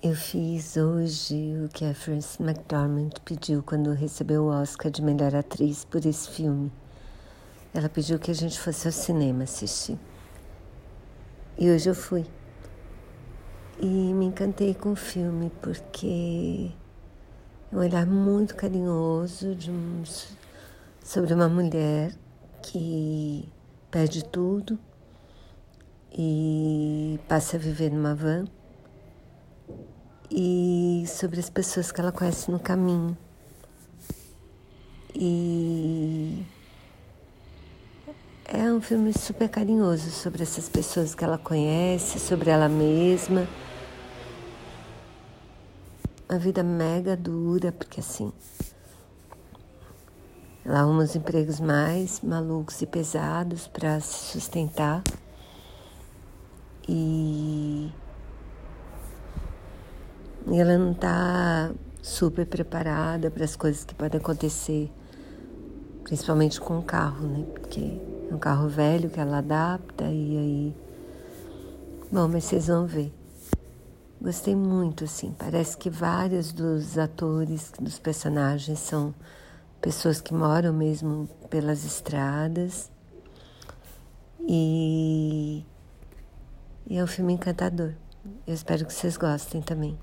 Eu fiz hoje o que a Frances McDormand pediu quando recebeu o Oscar de melhor atriz por esse filme. Ela pediu que a gente fosse ao cinema assistir. E hoje eu fui. E me encantei com o filme porque é um olhar muito carinhoso um, sobre uma mulher que perde tudo e passa a viver numa van e sobre as pessoas que ela conhece no caminho. E é um filme super carinhoso sobre essas pessoas que ela conhece, sobre ela mesma. Uma vida mega dura, porque assim, ela arruma os empregos mais malucos e pesados para se sustentar. E e ela não está super preparada para as coisas que podem acontecer, principalmente com o carro, né? Porque é um carro velho que ela adapta e aí. Bom, mas vocês vão ver. Gostei muito, assim. Parece que vários dos atores, dos personagens, são pessoas que moram mesmo pelas estradas. E, e é um filme encantador. Eu espero que vocês gostem também.